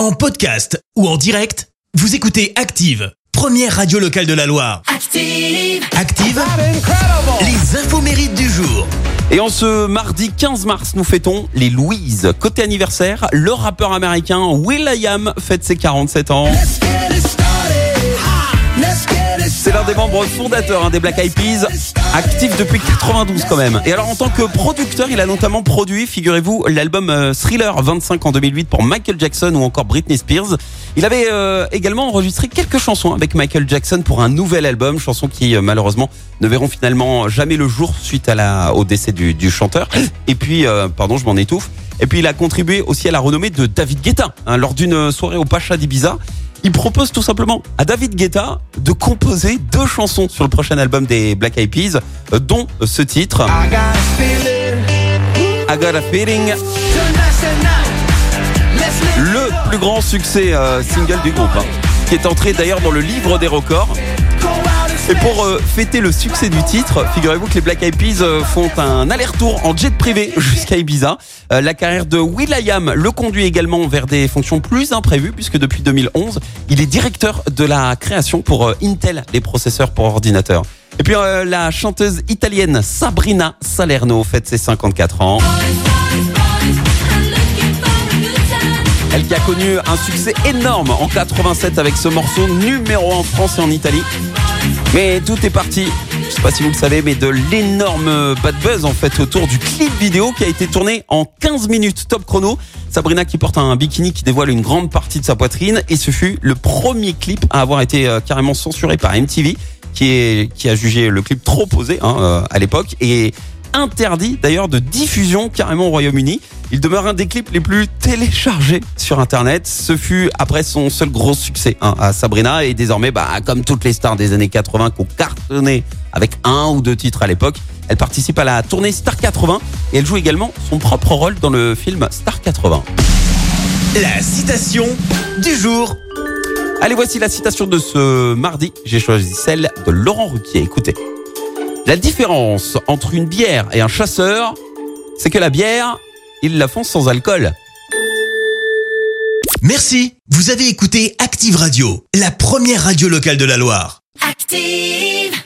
En podcast ou en direct, vous écoutez Active, première radio locale de la Loire. Active. Active, les infos mérites du jour. Et en ce mardi 15 mars, nous fêtons les Louise. Côté anniversaire, le rappeur américain Will.i.am fête ses 47 ans. Des membres fondateurs hein, des Black Eyed Peas, actif depuis 92 quand même. Et alors en tant que producteur, il a notamment produit, figurez-vous, l'album euh, Thriller 25 en 2008 pour Michael Jackson ou encore Britney Spears. Il avait euh, également enregistré quelques chansons avec Michael Jackson pour un nouvel album, chansons qui euh, malheureusement ne verront finalement jamais le jour suite à la, au décès du, chanteur. Et puis, pardon, je m'en étouffe. Et puis il a contribué aussi à la renommée de David Guetta hein, lors d'une soirée au Pacha d'Ibiza. Il propose tout simplement à David Guetta de composer deux chansons sur le prochain album des Black Eyed Peas, euh, dont ce titre. I Got a Feeling. Le plus grand succès euh, single du groupe, hein, qui est entré d'ailleurs dans le livre des records. Et pour euh, fêter le succès du titre, figurez-vous que les Black Eyed Peas euh, font un aller-retour en jet privé jusqu'à Ibiza. Euh, la carrière de Will.i.am le conduit également vers des fonctions plus imprévues puisque depuis 2011, il est directeur de la création pour Intel, les processeurs pour ordinateur. Et puis la chanteuse italienne Sabrina Salerno fête ses 54 ans. Elle qui a connu un succès énorme en 87 avec ce morceau numéro 1 en France et en Italie. Mais tout est parti, je sais pas si vous le savez, mais de l'énorme bad buzz en fait autour du clip vidéo qui a été tourné en 15 minutes top chrono. Sabrina qui porte un bikini qui dévoile une grande partie de sa poitrine et ce fut le premier clip à avoir été euh, carrément censuré par MTV qui, est, qui a jugé le clip trop posé hein, euh, à l'époque et interdit d'ailleurs de diffusion carrément au Royaume-Uni. Il demeure un des clips les plus téléchargés sur Internet. Ce fut après son seul gros succès hein, à Sabrina et désormais, bah, comme toutes les stars des années 80 qui ont cartonné avec un ou deux titres à l'époque, elle participe à la tournée Star 80 et elle joue également son propre rôle dans le film Star 80. La citation du jour. Allez, voici la citation de ce mardi. J'ai choisi celle de Laurent Ruquier. Écoutez. La différence entre une bière et un chasseur, c'est que la bière, ils la font sans alcool. Merci, vous avez écouté Active Radio, la première radio locale de la Loire. Active.